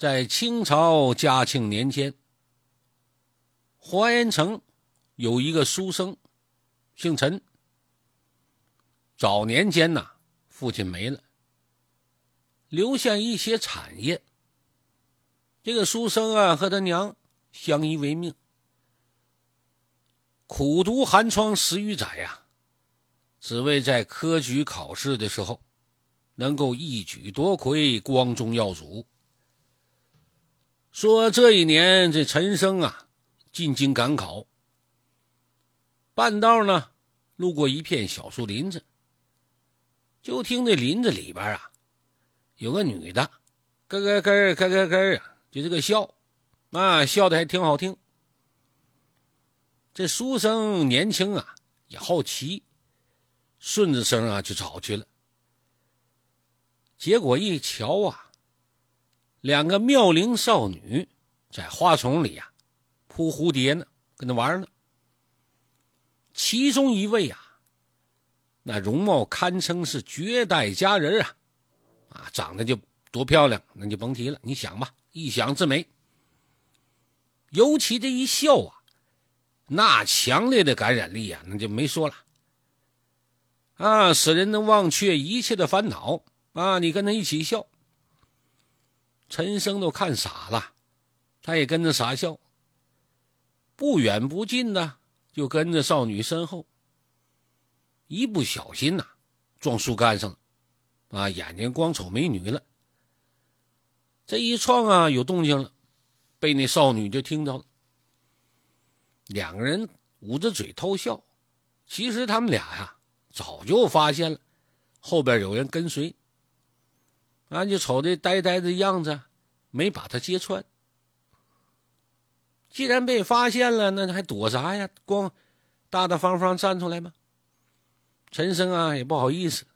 在清朝嘉庆年间，华严城有一个书生，姓陈。早年间呐，父亲没了，留下一些产业。这个书生啊，和他娘相依为命，苦读寒窗十余载呀，只为在科举考试的时候能够一举夺魁，光宗耀祖。说这一年，这陈生啊，进京赶考，半道呢，路过一片小树林子，就听这林子里边啊，有个女的，咯咯咯咯咯咯啊，就这个笑，啊，笑的还挺好听。这书生年轻啊，也好奇，顺着声啊就找去了。结果一瞧啊。两个妙龄少女在花丛里呀扑蝴蝶呢，跟那玩呢。其中一位啊，那容貌堪称是绝代佳人啊，啊，长得就多漂亮，那就甭提了。你想吧，一想之美。尤其这一笑啊，那强烈的感染力啊，那就没说了。啊，使人能忘却一切的烦恼啊！你跟他一起笑。陈生都看傻了，他也跟着傻笑。不远不近的，就跟着少女身后。一不小心呐，撞树干上了，啊，眼睛光瞅美女了。这一撞啊，有动静了，被那少女就听着了。两个人捂着嘴偷笑，其实他们俩呀，早就发现了后边有人跟随。俺就瞅这呆呆的样子，没把他揭穿。既然被发现了，那还躲啥呀？光大大方方站出来吗？陈生啊，也不好意思，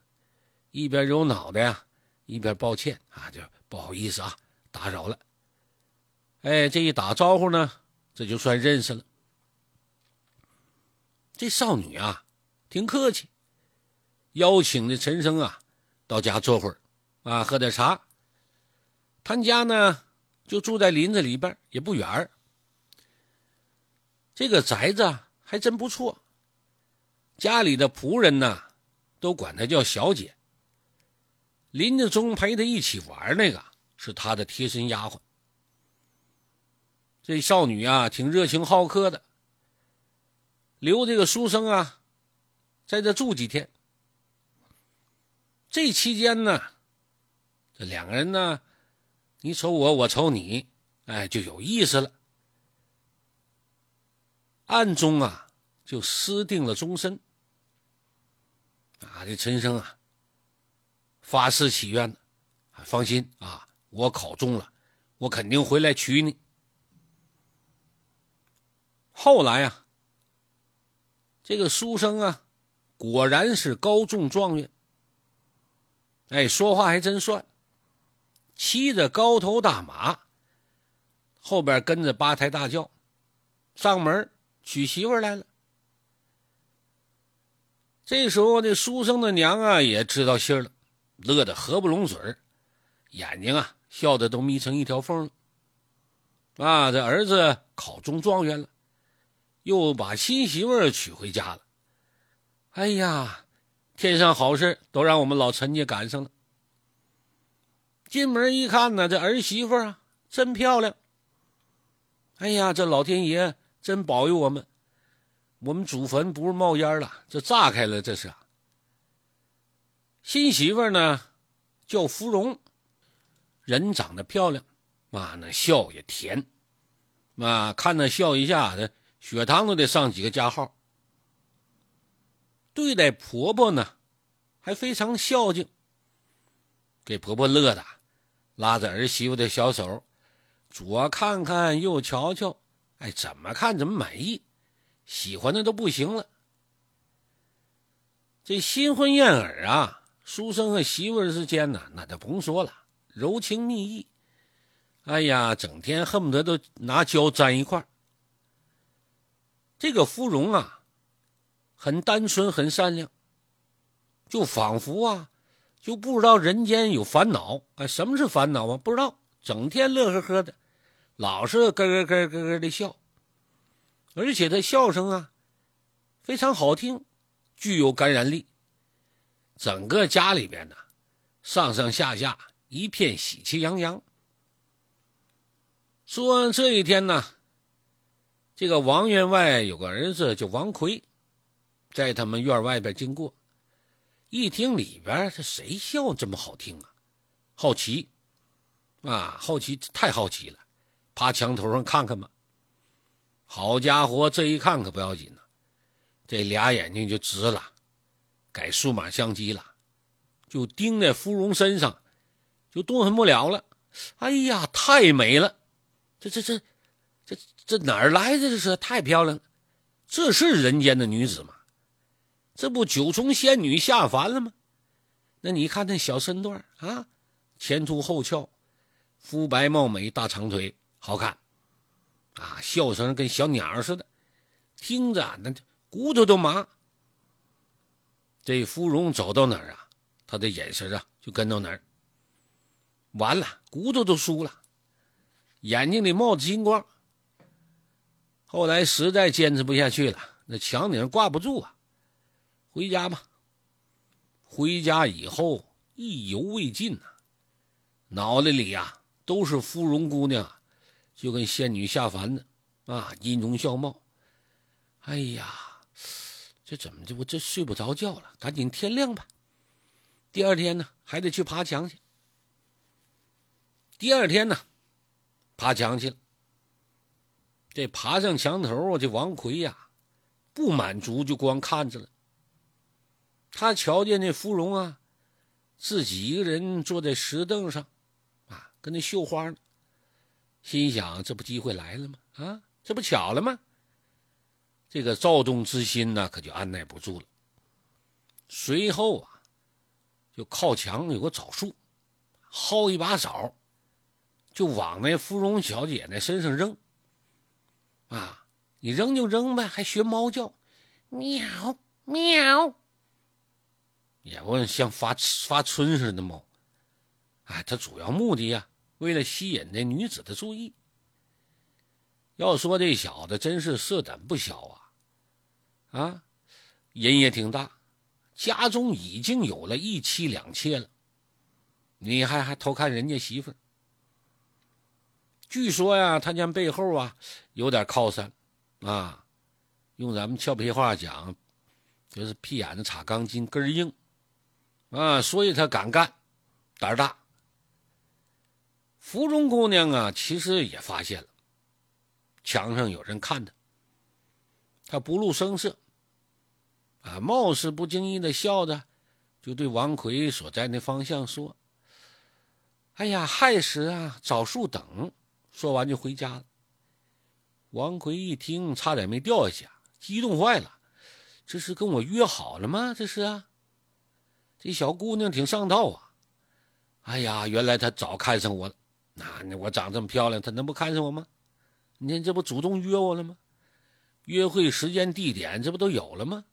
一边揉脑袋呀，一边抱歉啊，就不好意思啊，打扰了。哎，这一打招呼呢，这就算认识了。这少女啊，挺客气，邀请的陈生啊，到家坐会儿。啊，喝点茶。他家呢，就住在林子里边，也不远这个宅子还真不错。家里的仆人呢，都管她叫小姐。林子中陪她一起玩那个，是她的贴身丫鬟。这少女啊，挺热情好客的，留这个书生啊，在这住几天。这期间呢。这两个人呢，你瞅我，我瞅你，哎，就有意思了。暗中啊，就私定了终身。啊，这陈生啊，发誓祈愿放心啊，我考中了，我肯定回来娶你。后来呀，这个书生啊，果然是高中状元。哎，说话还真算。骑着高头大马，后边跟着八抬大轿，上门娶媳妇来了。这时候，这书生的娘啊也知道信儿了，乐得合不拢嘴儿，眼睛啊笑得都眯成一条缝了。啊，这儿子考中状元了，又把新媳妇娶回家了。哎呀，天上好事都让我们老陈家赶上了。进门一看呢，这儿媳妇啊，真漂亮。哎呀，这老天爷真保佑我们，我们祖坟不是冒烟了，这炸开了，这是。新媳妇呢，叫芙蓉，人长得漂亮，妈那笑也甜，妈看那笑一下子，血糖都得上几个加号。对待婆婆呢，还非常孝敬，给婆婆乐的。拉着儿媳妇的小手，左看看，右瞧瞧，哎，怎么看怎么满意，喜欢的都不行了。这新婚燕尔啊，书生和媳妇之间呢，那就甭说了，柔情蜜意。哎呀，整天恨不得都拿胶粘一块这个芙蓉啊，很单纯，很善良，就仿佛啊。就不知道人间有烦恼，哎，什么是烦恼啊？不知道，整天乐呵呵的，老是咯咯咯咯咯的笑，而且他笑声啊非常好听，具有感染力。整个家里边呢，上上下下一片喜气洋洋。说完这一天呢，这个王员外有个儿子叫王奎，在他们院外边经过，一听里边这谁笑这么好听啊？好奇。啊，好奇，太好奇了，爬墙头上看看吧。好家伙，这一看可不要紧呢，这俩眼睛就直了，改数码相机了，就盯在芙蓉身上，就动弹不了了。哎呀，太美了！这这这这这哪儿来的？这是太漂亮了！这是人间的女子吗？这不九重仙女下凡了吗？那你看那小身段啊，前凸后翘。肤白貌美，大长腿，好看，啊，笑声跟小鸟似的，听着那骨头都麻。这芙蓉走到哪儿啊，他的眼神啊就跟到哪儿。完了，骨头都酥了，眼睛里冒着金光。后来实在坚持不下去了，那墙顶挂不住啊，回家吧。回家以后意犹未尽呐，脑袋里呀。都是芙蓉姑娘，就跟仙女下凡的啊，音容笑貌。哎呀，这怎么这我这睡不着觉了？赶紧天亮吧。第二天呢，还得去爬墙去。第二天呢，爬墙去了。这爬上墙头，这王奎呀，不满足，就光看着了。他瞧见那芙蓉啊，自己一个人坐在石凳上。啊跟那绣花呢，心想这不机会来了吗？啊，这不巧了吗？这个躁动之心呢，可就按耐不住了。随后啊，就靠墙有个枣树，薅一把枣，就往那芙蓉小姐那身上扔。啊，你扔就扔呗，还学猫叫，喵喵，也不像发发春似的猫。哎，他主要目的呀。为了吸引那女子的注意，要说这小子真是色胆不小啊！啊，人也挺大，家中已经有了一妻两妾了，你还还偷看人家媳妇？据说呀，他家背后啊有点靠山啊，用咱们俏皮话讲，就是屁眼子插钢筋，根硬啊，所以他敢干，胆儿大。芙蓉姑娘啊，其实也发现了墙上有人看她，她不露声色，啊，貌似不经意的笑着，就对王奎所在那方向说：“哎呀，亥时啊，枣树等。”说完就回家了。王奎一听，差点没掉下去，激动坏了：“这是跟我约好了吗？这是啊，这小姑娘挺上道啊！哎呀，原来她早看上我了。”那我长这么漂亮，她能不看上我吗？你看这不主动约我了吗？约会时间地点这不都有了吗？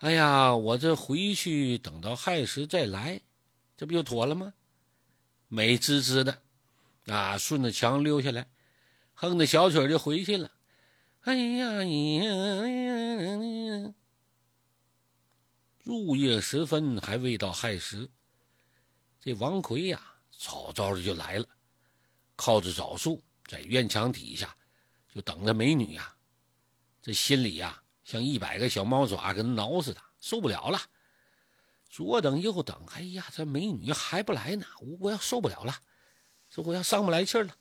哎呀，我这回去等到亥时再来，这不就妥了吗？美滋滋的，啊，顺着墙溜下来，哼着小曲就回去了。哎呀呀！入夜时分还未到亥时，这王奎呀。早早的就来了，靠着枣树，在院墙底下，就等着美女呀。这心里呀，像一百个小猫爪跟挠似的，受不了了。左等右等，哎呀，这美女还不来呢，我我要受不了了，这我要上不来气了，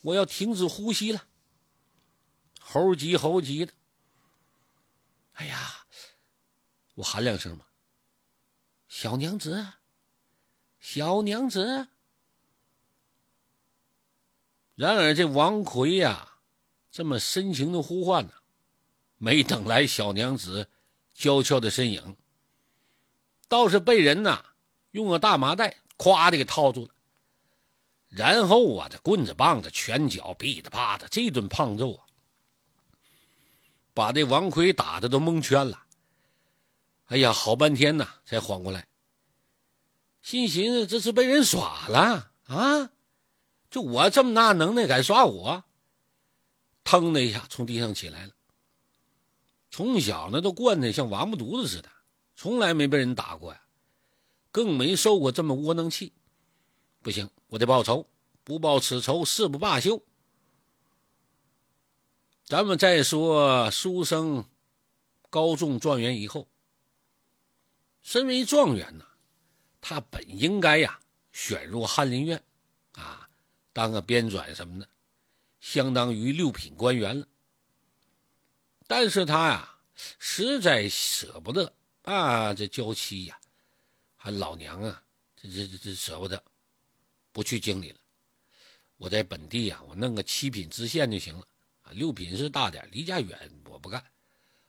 我要停止呼吸了，猴急猴急的。哎呀，我喊两声吧，小娘子，小娘子。然而，这王奎呀，这么深情的呼唤呢，没等来小娘子娇俏的身影，倒是被人呐用个大麻袋咵的给套住了。然后啊，这棍子、棒子、拳脚，噼里啪的这顿胖揍啊，把这王奎打的都蒙圈了。哎呀，好半天呐，才缓过来，心寻思这是被人耍了啊。就我这么大能耐，敢耍我？腾的一下从地上起来了。从小呢都惯的像王八犊子似的，从来没被人打过呀，更没受过这么窝囊气。不行，我得报仇，不报此仇誓不罢休。咱们再说书生高中状元以后，身为状元呢，他本应该呀选入翰林院，啊，当个编纂什么的，相当于六品官员了。但是他呀，实在舍不得啊，这娇妻呀，还老娘啊，这这这这舍不得，不去京里了。我在本地呀，我弄个七品知县就行了啊，六品是大点，离家远，我不干，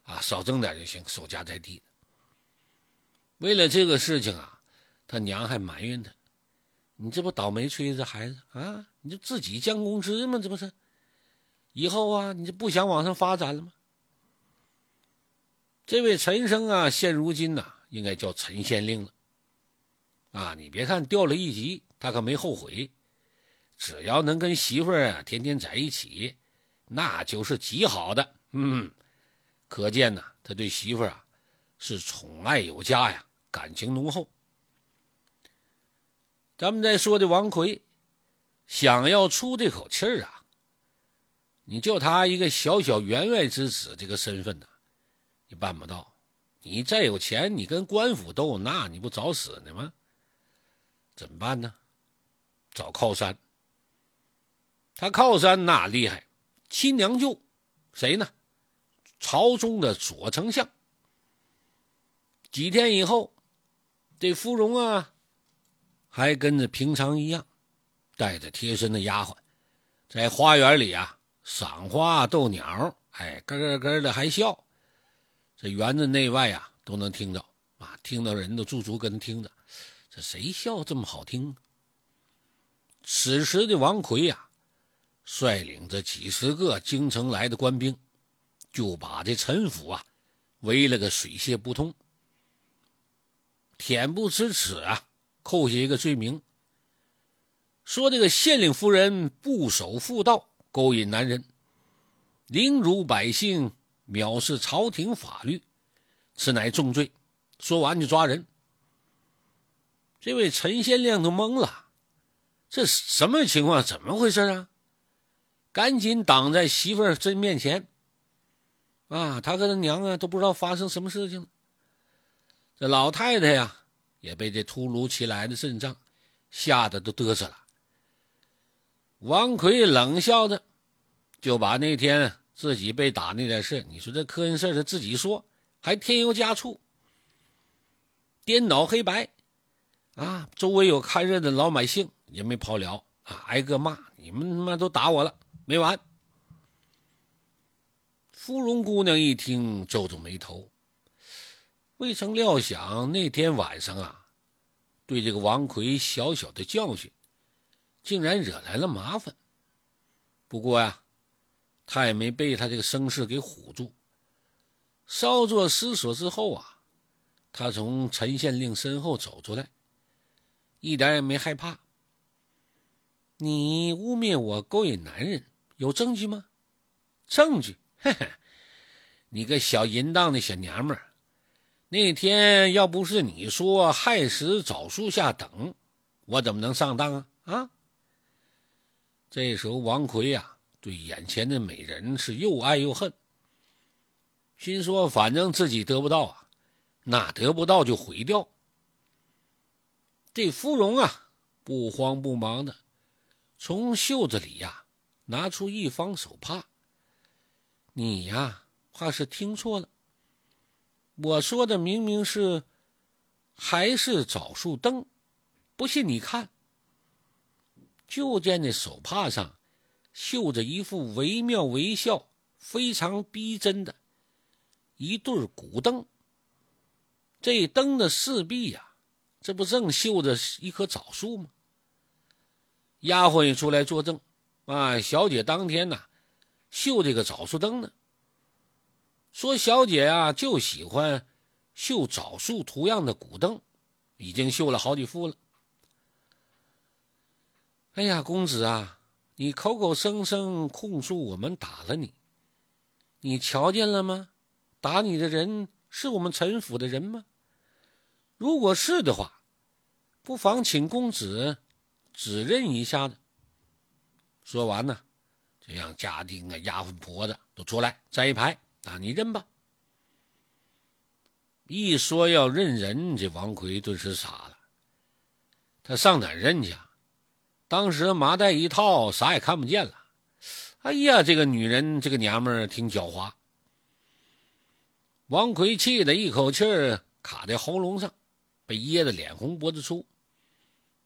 啊，少挣点就行，守家在地。为了这个事情啊，他娘还埋怨他：“你这不倒霉催这孩子啊？你就自己降工资吗？这不是？以后啊，你就不想往上发展了吗？”这位陈生啊，现如今呐，应该叫陈县令了。啊，你别看掉了一级，他可没后悔。只要能跟媳妇儿啊天天在一起，那就是极好的。嗯，可见呐，他对媳妇儿啊是宠爱有加呀，感情浓厚。咱们再说的王奎，想要出这口气儿啊，你就他一个小小员外之子这个身份呢。你办不到，你再有钱，你跟官府斗，那你不找死呢吗？怎么办呢？找靠山。他靠山那厉害，亲娘舅，谁呢？朝中的左丞相。几天以后，这芙蓉啊，还跟着平常一样，带着贴身的丫鬟，在花园里啊赏花逗鸟，哎，咯咯咯的还笑。这园子内外啊都能听到啊，听到人都驻足跟听着。这谁笑这么好听？此时的王奎呀，率领着几十个京城来的官兵，就把这陈府啊围了个水泄不通。恬不知耻啊，扣下一个罪名，说这个县令夫人不守妇道，勾引男人，凌辱百姓。藐视朝廷法律，此乃重罪。说完就抓人。这位陈县令都懵了，这什么情况？怎么回事啊？赶紧挡在媳妇儿真面前。啊，他和他娘啊都不知道发生什么事情。这老太太呀，也被这突如其来的阵仗吓得都嘚瑟了。王奎冷笑着，就把那天。自己被打那点事，你说这科恩事他自己说，还添油加醋，颠倒黑白，啊！周围有看热闹的老百姓也没跑了啊，挨个骂：“你们他妈都打我了，没完！”芙蓉姑娘一听，皱皱眉头，未曾料想那天晚上啊，对这个王奎小小的教训，竟然惹来了麻烦。不过呀。他也没被他这个声势给唬住，稍作思索之后啊，他从陈县令身后走出来，一点也没害怕。你污蔑我勾引男人，有证据吗？证据？嘿嘿，你个小淫荡的小娘们儿，那天要不是你说亥时枣树下等，我怎么能上当啊？啊！这时候王奎呀。对眼前的美人是又爱又恨，心说反正自己得不到啊，那得不到就毁掉。这芙蓉啊，不慌不忙的从袖子里呀拿出一方手帕。你呀，怕是听错了，我说的明明是还是枣树灯，不信你看，就见那手帕上。绣着一副惟妙惟肖、非常逼真的一对古灯。这灯的四壁呀，这不正绣着一棵枣树吗？丫鬟也出来作证，啊，小姐当天呐，绣这个枣树灯呢。说小姐啊，就喜欢绣枣树图样的古灯，已经绣了好几副了。哎呀，公子啊，你口口声声控诉我们打了你，你瞧见了吗？打你的人是我们陈府的人吗？如果是的话，不妨请公子指认一下子。”说完呢，就让家丁啊、丫鬟婆子都出来站一排啊，你认吧。一说要认人，这王奎顿时傻了。他上哪认去？当时麻袋一套，啥也看不见了。哎呀，这个女人，这个娘们儿挺狡猾。王奎气得一口气卡在喉咙上，被噎得脸红脖子粗，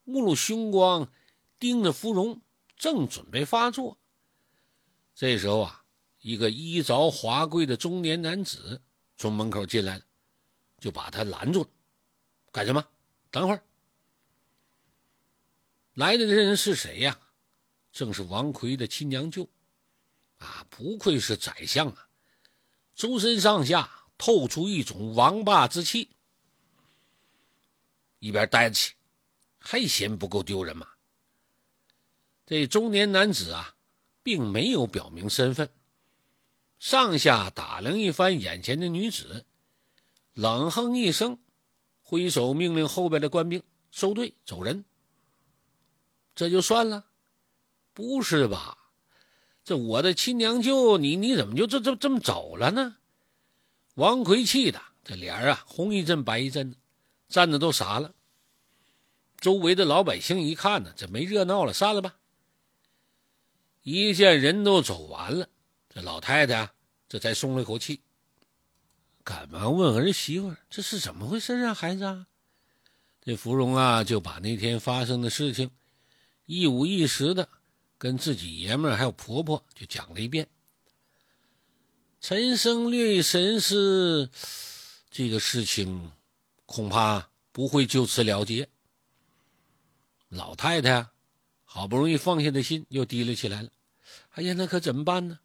目露凶光，盯着芙蓉。正准备发作，这时候啊，一个衣着华贵的中年男子从门口进来了，就把他拦住了。干什么？等会儿。来的这人是谁呀？正是王奎的亲娘舅。啊，不愧是宰相啊，周身上下透出一种王霸之气。一边待着去，还嫌不够丢人吗？这中年男子啊，并没有表明身份，上下打量一番眼前的女子，冷哼一声，挥手命令后边的官兵收队走人。这就算了？不是吧？这我的亲娘舅，你你怎么就这这这么走了呢？王奎气的这脸啊，红一阵白一阵的，站的都傻了。周围的老百姓一看呢，这没热闹了，散了吧。一见人都走完了，这老太太这才松了一口气，赶忙问儿媳妇：“这是怎么回事啊，孩子？”啊？”这芙蓉啊就把那天发生的事情一五一十的跟自己爷们儿还有婆婆就讲了一遍。陈生略一神思，这个事情恐怕不会就此了结。老太太好不容易放下的心又提了起来了。哎呀，那可怎么办呢？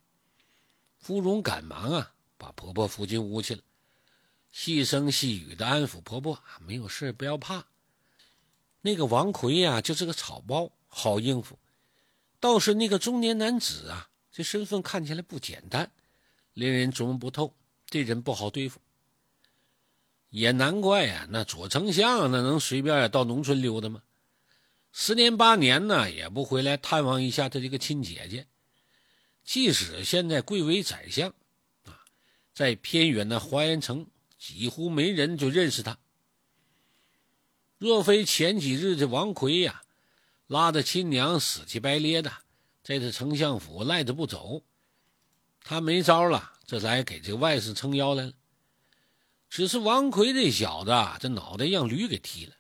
芙蓉赶忙啊，把婆婆扶进屋去了，细声细语的安抚婆婆：“没有事，不要怕。那个王奎呀，就是个草包，好应付。倒是那个中年男子啊，这身份看起来不简单，令人琢磨不透，这人不好对付。也难怪呀，那左丞相那能随便到农村溜达吗？十年八年呢，也不回来探望一下他这个亲姐姐。”即使现在贵为宰相，啊，在偏远的华严城，几乎没人就认识他。若非前几日这王奎呀，拉着亲娘死乞白咧的在这丞相府赖着不走，他没招了，这才给这外甥撑腰来了。只是王奎这小子，这脑袋让驴给踢了，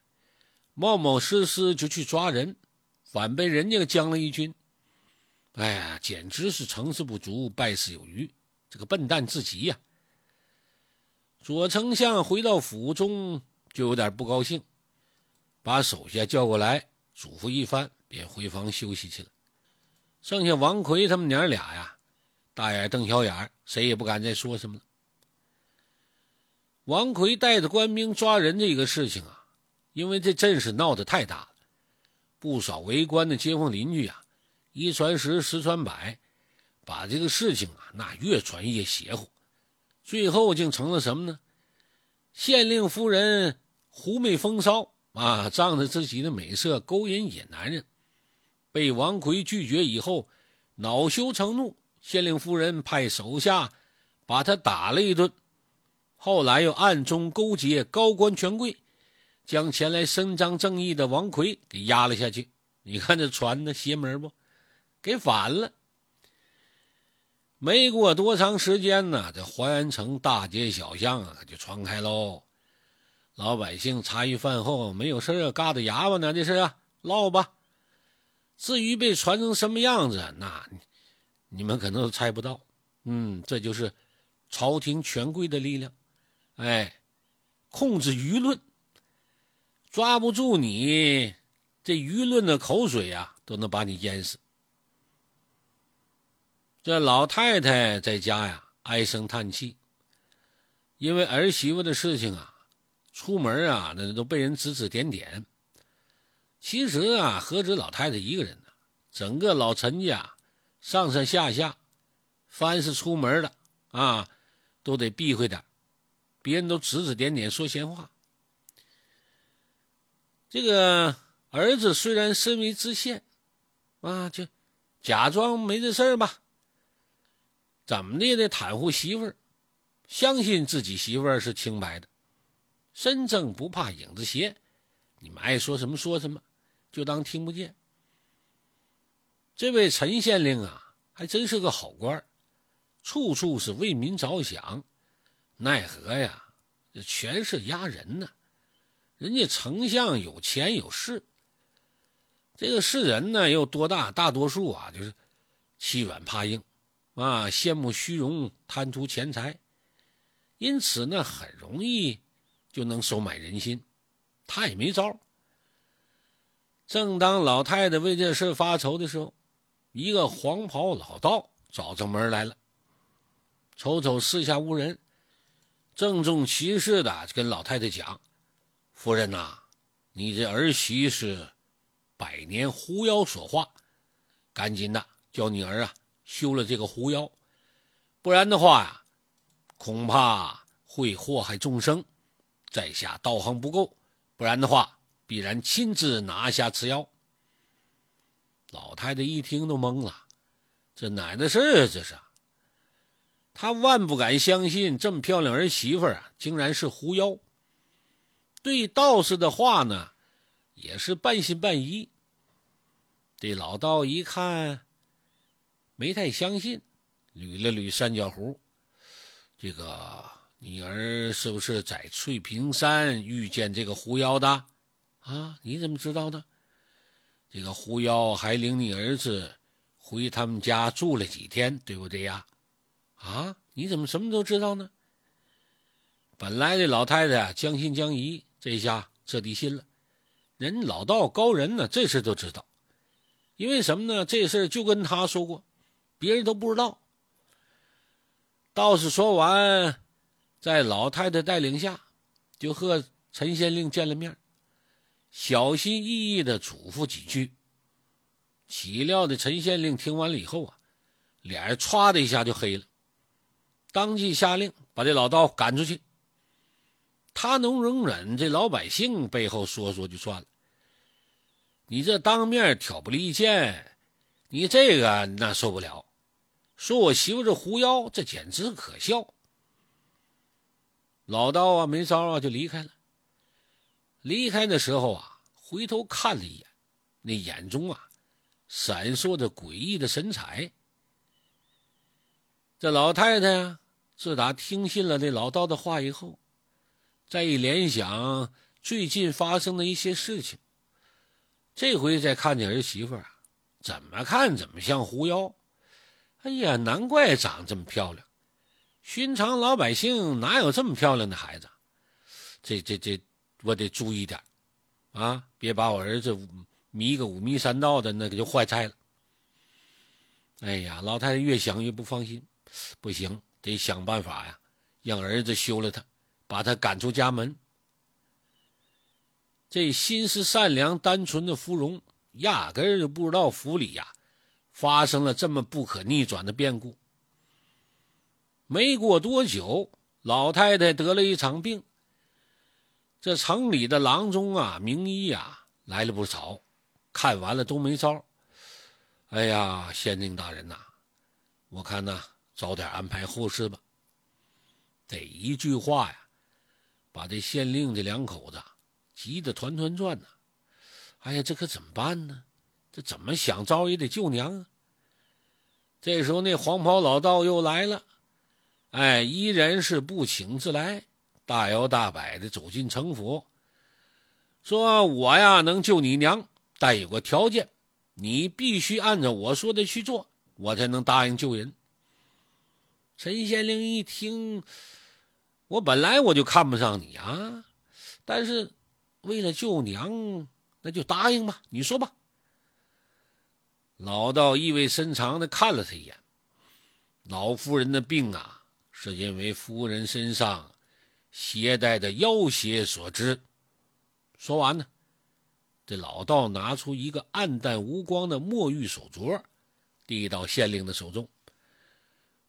冒冒失失就去抓人，反被人家将了一军。哎呀，简直是成事不足败事有余，这个笨蛋至极呀！左丞相回到府中就有点不高兴，把手下叫过来嘱咐一番，便回房休息去了。剩下王奎他们娘俩呀，大眼瞪小眼，谁也不敢再说什么了。王奎带着官兵抓人这个事情啊，因为这阵势闹得太大了，不少围观的街坊邻居呀。一传十，十传百，把这个事情啊，那越传越邪乎，最后竟成了什么呢？县令夫人狐媚风骚啊，仗着自己的美色勾引野男人，被王奎拒绝以后，恼羞成怒，县令夫人派手下把他打了一顿，后来又暗中勾结高官权贵，将前来伸张正义的王奎给压了下去。你看这传的邪门不？给反了，没过多长时间呢，这淮安城大街小巷啊就传开喽。老百姓茶余饭后没有事啊，嘎达哑巴呢，这是啊，唠吧。至于被传成什么样子，那你们可能都猜不到。嗯，这就是朝廷权贵的力量，哎，控制舆论，抓不住你，这舆论的口水啊，都能把你淹死。这老太太在家呀，唉声叹气，因为儿媳妇的事情啊，出门啊，那都被人指指点点。其实啊，何止老太太一个人呢？整个老陈家上上下下，凡是出门的啊，都得避讳点，别人都指指点点说闲话。这个儿子虽然身为知县，啊，就假装没这事儿吧，怎么的也得袒护媳妇儿，相信自己媳妇儿是清白的，身正不怕影子斜，你们爱说什么说什么，就当听不见。这位陈县令啊，还真是个好官处处是为民着想。奈何呀，这全是压人呢。人家丞相有钱有势，这个世人呢又多大？大多数啊，就是欺软怕硬，啊，羡慕虚荣，贪图钱财，因此呢，很容易就能收买人心。他也没招。正当老太太为这事发愁的时候，一个黄袍老道找上门来了，瞅瞅四下无人，郑重其事的跟老太太讲：“夫人呐，你这儿媳是百年狐妖所化，赶紧的叫你儿啊修了这个狐妖，不然的话呀，恐怕会祸害众生。在下道行不够，不然的话必然亲自拿下此妖。”老太太一听都懵了，这哪的事啊？这是，她万不敢相信这么漂亮儿媳妇啊，竟然是狐妖。对道士的话呢，也是半信半疑。这老道一看，没太相信，捋了捋三角胡：“这个你儿是不是在翠屏山遇见这个狐妖的？啊？你怎么知道的？”这个狐妖还领你儿子回他们家住了几天，对不对呀？啊，你怎么什么都知道呢？本来这老太太啊将信将疑，这下彻底信了。人老道高人呢，这事都知道。因为什么呢？这事就跟他说过，别人都不知道。道士说完，在老太太带领下，就和陈县令见了面。小心翼翼的嘱咐几句，岂料的陈县令听完了以后啊，脸唰的一下就黑了，当即下令把这老道赶出去。他能容忍这老百姓背后说说就算了，你这当面挑拨离间，你这个那受不了。说我媳妇是狐妖，这简直可笑。老道啊，没招啊，就离开了。离开的时候啊，回头看了一眼，那眼中啊，闪烁着诡异的神采。这老太太啊，自打听信了那老道的话以后，再一联想最近发生的一些事情，这回再看见儿媳妇啊，怎么看怎么像狐妖。哎呀，难怪长这么漂亮，寻常老百姓哪有这么漂亮的孩子？这这这。我得注意点啊，别把我儿子迷个五迷三道的，那个就坏菜了。哎呀，老太太越想越不放心，不行，得想办法呀，让儿子休了他，把他赶出家门。这心思善良、单纯的芙蓉，压根儿就不知道府里呀发生了这么不可逆转的变故。没过多久，老太太得了一场病。这城里的郎中啊、名医啊来了不少，看完了都没招。哎呀，县令大人呐，我看呐，早点安排后事吧。这一句话呀，把这县令这两口子急得团团转呐。哎呀，这可怎么办呢？这怎么想招也得救娘啊。这时候，那黄袍老道又来了，哎，依然是不请自来。大摇大摆的走进城府，说：“我呀能救你娘，但有个条件，你必须按照我说的去做，我才能答应救人。”陈县令一听，我本来我就看不上你啊，但是为了救娘，那就答应吧。你说吧。老道意味深长的看了他一眼，老夫人的病啊，是因为夫人身上。携带的妖邪所致。说完呢，这老道拿出一个暗淡无光的墨玉手镯，递到县令的手中。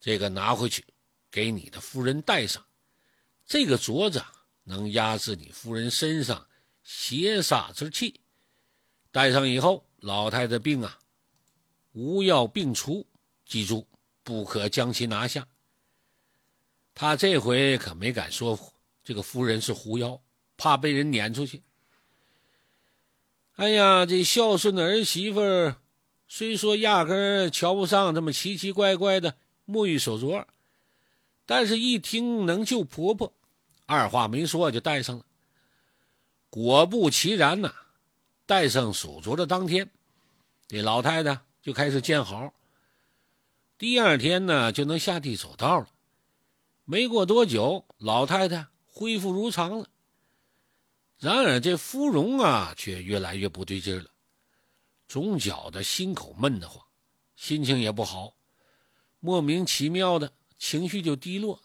这个拿回去，给你的夫人戴上。这个镯子能压制你夫人身上邪煞之气。戴上以后，老太太病啊，无药病除。记住，不可将其拿下。他这回可没敢说这个夫人是狐妖，怕被人撵出去。哎呀，这孝顺的儿媳妇，虽说压根瞧不上这么奇奇怪怪的沐浴手镯，但是一听能救婆婆，二话没说就戴上了。果不其然呐，戴上手镯的当天，这老太太就开始见好。第二天呢，就能下地走道了。没过多久，老太太恢复如常了。然而这芙蓉啊，却越来越不对劲了，总觉得心口闷得慌，心情也不好，莫名其妙的情绪就低落，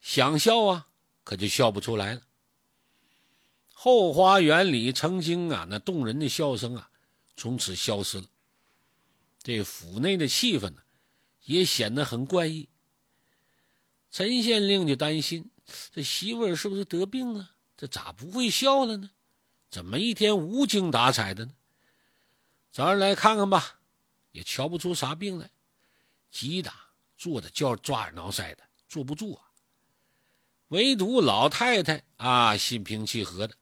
想笑啊，可就笑不出来了。后花园里曾经啊那动人的笑声啊，从此消失了。这府内的气氛呢，也显得很怪异。陈县令就担心，这媳妇儿是不是得病了？这咋不会笑了呢？怎么一天无精打采的呢？找人来看看吧，也瞧不出啥病来。急的坐的叫抓耳挠腮的，坐不住啊。唯独老太太啊，心平气和的，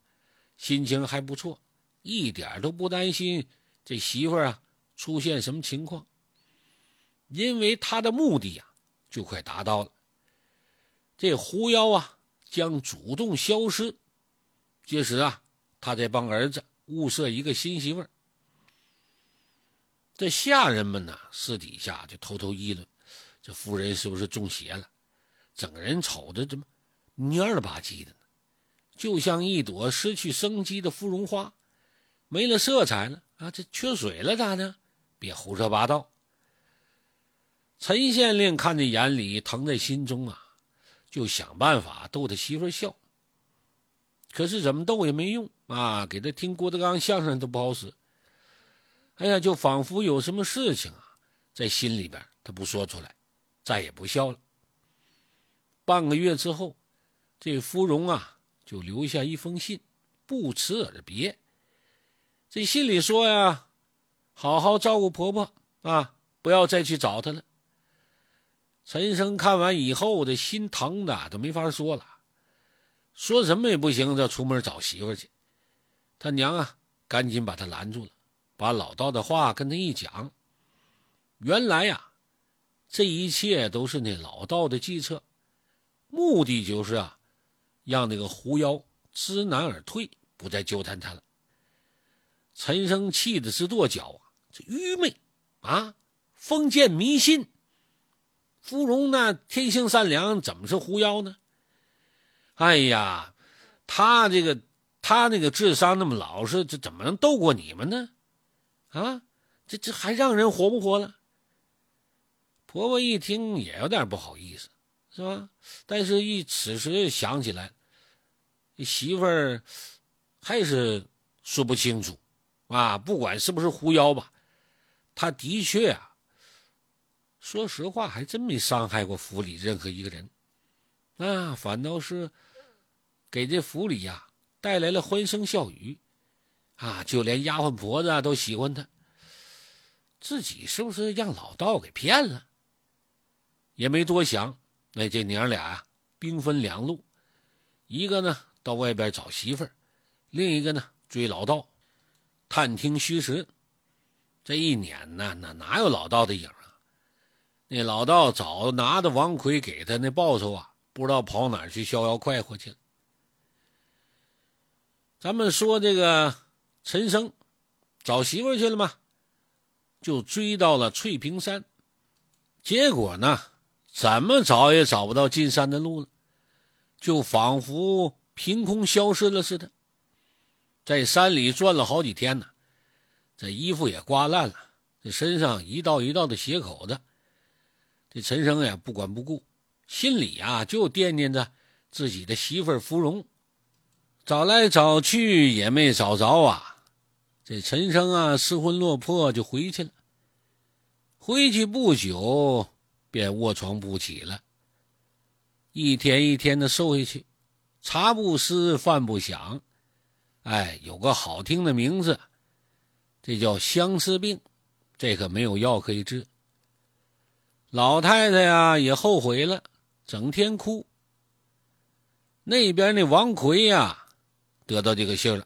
心情还不错，一点都不担心这媳妇儿啊出现什么情况，因为他的目的呀就快达到了。这狐妖啊，将主动消失。届时啊，他再帮儿子物色一个新媳妇儿。这下人们呢，私底下就偷偷议论：这夫人是不是中邪了？整个人瞅着怎么蔫了吧唧的呢？就像一朵失去生机的芙蓉花，没了色彩了啊！这缺水了咋的？别胡说八道。陈县令看在眼里，疼在心中啊。就想办法逗他媳妇笑，可是怎么逗也没用啊！给他听郭德纲相声都不好使。哎呀，就仿佛有什么事情啊，在心里边他不说出来，再也不笑了。半个月之后，这芙蓉啊就留下一封信，不辞而别。这信里说呀，好好照顾婆婆啊，不要再去找她了。陈生看完以后，这心疼的都没法说了，说什么也不行，这出门找媳妇去。他娘啊，赶紧把他拦住了，把老道的话跟他一讲。原来呀，这一切都是那老道的计策，目的就是啊，让那个狐妖知难而退，不再纠缠他了。陈生气的直跺脚啊，这愚昧啊，封建迷信。芙蓉那天性善良，怎么是狐妖呢？哎呀，他这个他那个智商那么老实，这怎么能斗过你们呢？啊，这这还让人活不活了？婆婆一听也有点不好意思，是吧？但是，一此时想起来，媳妇儿还是说不清楚啊。不管是不是狐妖吧，他的确啊。说实话，还真没伤害过府里任何一个人，啊，反倒是给这府里呀带来了欢声笑语，啊，就连丫鬟婆子都喜欢他。自己是不是让老道给骗了？也没多想，那这娘俩呀兵分两路，一个呢到外边找媳妇儿，另一个呢追老道，探听虚实。这一撵呢，那哪有老道的影啊？那老道早拿着王奎给他那报酬啊，不知道跑哪儿去逍遥快活去了。咱们说这个陈生找媳妇去了吗？就追到了翠屏山，结果呢，怎么找也找不到进山的路了，就仿佛凭空消失了似的。在山里转了好几天呢，这衣服也刮烂了，这身上一道一道的血口子。这陈生呀，不管不顾，心里呀就惦念着自己的媳妇芙蓉，找来找去也没找着啊。这陈生啊，失魂落魄就回去了。回去不久，便卧床不起了。一天一天的瘦下去，茶不思，饭不想。哎，有个好听的名字，这叫相思病。这可没有药可以治。老太太呀，也后悔了，整天哭。那边那王奎呀，得到这个信了，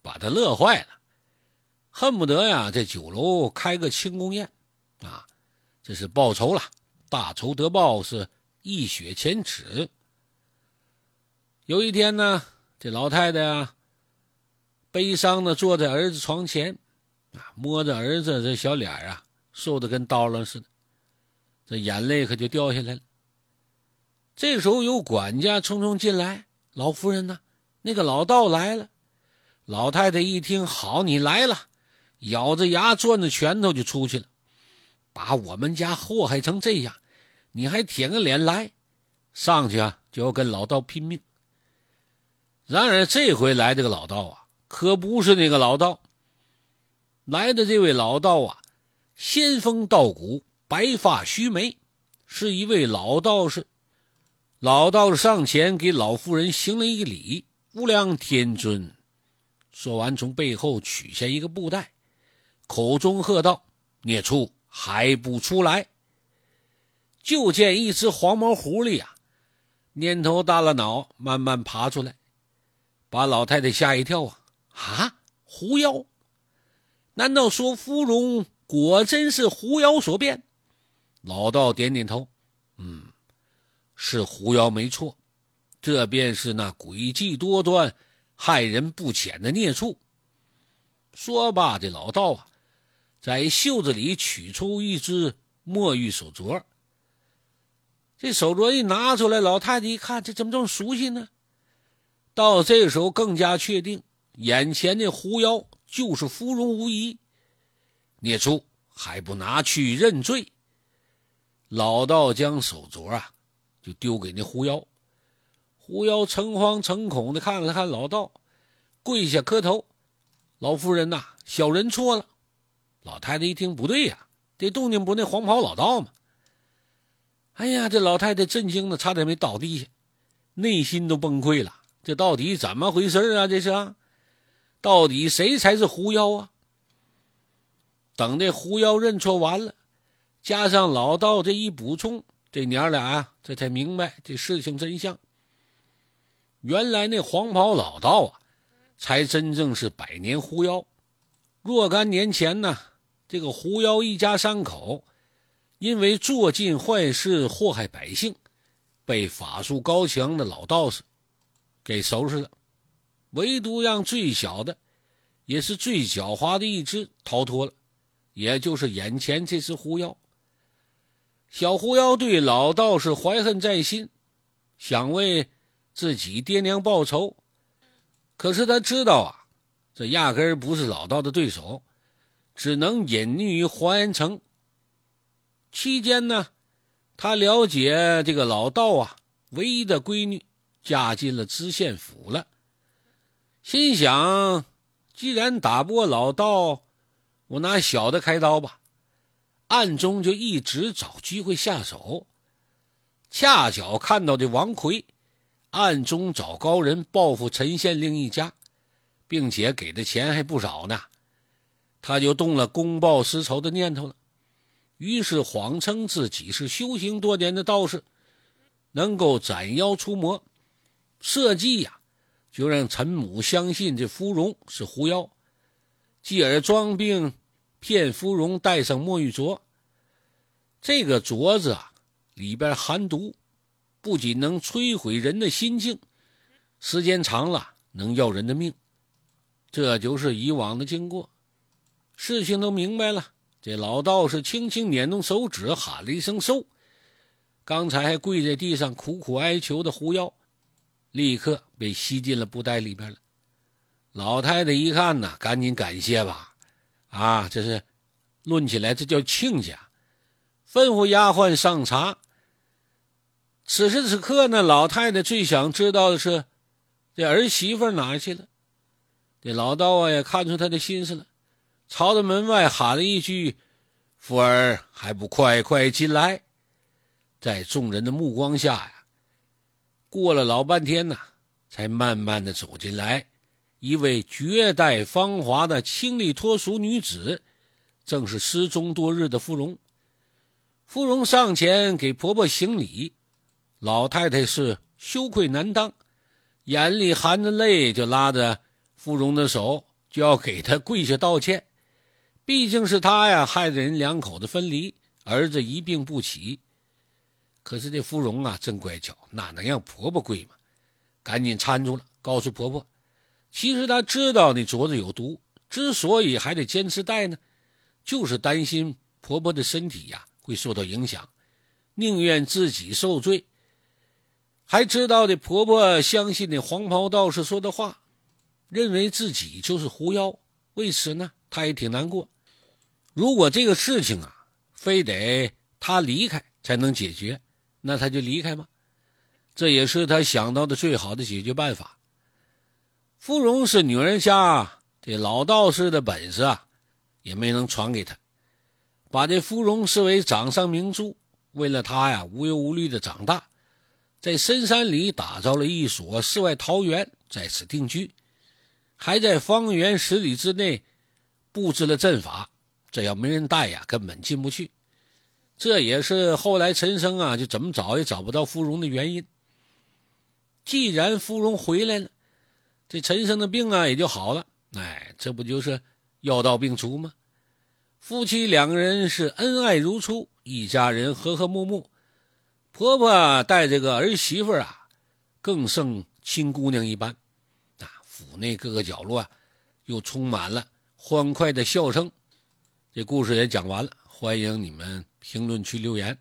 把他乐坏了。恨不得呀，在酒楼开个庆功宴，啊，这是报仇了，大仇得报是一雪前耻。有一天呢，这老太太啊，悲伤的坐在儿子床前，摸着儿子这小脸啊，瘦的跟刀郎似的，这眼泪可就掉下来了。这时候有管家匆匆进来：“老夫人呢？那个老道来了。”老太太一听：“好，你来了。”咬着牙，攥着拳头就出去了，把我们家祸害成这样，你还舔个脸来？上去啊，就要跟老道拼命。然而这回来这个老道啊，可不是那个老道。来的这位老道啊，仙风道骨，白发须眉，是一位老道士。老道士上前给老妇人行了一个礼：“无量天尊。”说完，从背后取下一个布袋。口中喝道：“孽畜还不出来！”就见一只黄毛狐狸呀，蔫头耷拉脑，慢慢爬出来，把老太太吓一跳啊！啊，狐妖？难道说芙蓉果真是狐妖所变？老道点点头：“嗯，是狐妖没错，这便是那诡计多端、害人不浅的孽畜。”说罢，这老道啊。在袖子里取出一只墨玉手镯，这手镯一拿出来，老太太一看，这怎么这么熟悉呢？到这时候更加确定，眼前的狐妖就是芙蓉无疑。孽畜还不拿去认罪！老道将手镯啊，就丢给那狐妖。狐妖诚惶诚恐的看了看老道，跪下磕头：“老夫人呐，小人错了。”老太太一听不对呀，这动静不那黄袍老道吗？哎呀，这老太太震惊的差点没倒地下，内心都崩溃了。这到底怎么回事啊？这是，到底谁才是狐妖啊？等这狐妖认错完了，加上老道这一补充，这娘俩啊，这才明白这事情真相。原来那黄袍老道啊，才真正是百年狐妖。若干年前呢，这个狐妖一家三口，因为做尽坏事祸害百姓，被法术高强的老道士给收拾了，唯独让最小的，也是最狡猾的一只逃脱了，也就是眼前这只狐妖。小狐妖对老道士怀恨在心，想为自己爹娘报仇，可是他知道啊。这压根儿不是老道的对手，只能隐匿于黄岩城。期间呢，他了解这个老道啊，唯一的闺女嫁进了知县府了，心想，既然打不过老道，我拿小的开刀吧。暗中就一直找机会下手，恰巧看到这王奎暗中找高人报复陈县令一家。并且给的钱还不少呢，他就动了公报私仇的念头了。于是谎称自己是修行多年的道士，能够斩妖除魔，设计呀，就让陈母相信这芙蓉是狐妖，继而装病骗芙蓉戴上墨玉镯。这个镯子啊，里边含毒，不仅能摧毁人的心境，时间长了能要人的命。这就是以往的经过，事情都明白了。这老道士轻轻捻动手指，喊了一声“收”。刚才还跪在地上苦苦哀求的狐妖，立刻被吸进了布袋里边了。老太太一看呢，赶紧感谢吧，啊，这是论起来这叫亲家，吩咐丫鬟上茶。此时此刻呢，老太太最想知道的是，这儿媳妇哪去了？这老道啊也看出他的心思了，朝着门外喊了一句：“福儿还不快快进来！”在众人的目光下呀，过了老半天呢，才慢慢的走进来一位绝代芳华的清丽脱俗女子，正是失踪多日的芙蓉。芙蓉上前给婆婆行礼，老太太是羞愧难当，眼里含着泪，就拉着芙蓉的手，就要给她跪下道歉。毕竟是她呀，害得人两口子分离，儿子一病不起。可是这芙蓉啊，真乖巧，哪能让婆婆跪嘛？赶紧搀住了，告诉婆婆，其实她知道那镯子有毒，之所以还得坚持戴呢，就是担心婆婆的身体呀会受到影响，宁愿自己受罪。还知道的婆婆相信那黄袍道士说的话，认为自己就是狐妖，为此呢，她也挺难过。如果这个事情啊，非得她离开才能解决，那他就离开吧。这也是他想到的最好的解决办法。芙蓉是女人家，这老道士的本事啊，也没能传给他，把这芙蓉视为掌上明珠。为了他呀，无忧无虑的长大，在深山里打造了一所世外桃源，在此定居，还在方圆十里之内布置了阵法。这要没人带呀，根本进不去。这也是后来陈生啊，就怎么找也找不到芙蓉的原因。既然芙蓉回来了，这陈生的病啊也就好了。哎，这不就是药到病除吗？夫妻两个人是恩爱如初，一家人和和睦睦。婆婆带这个儿媳妇啊，更胜亲姑娘一般。啊，府内各个角落啊，又充满了欢快的笑声。这故事也讲完了，欢迎你们评论区留言。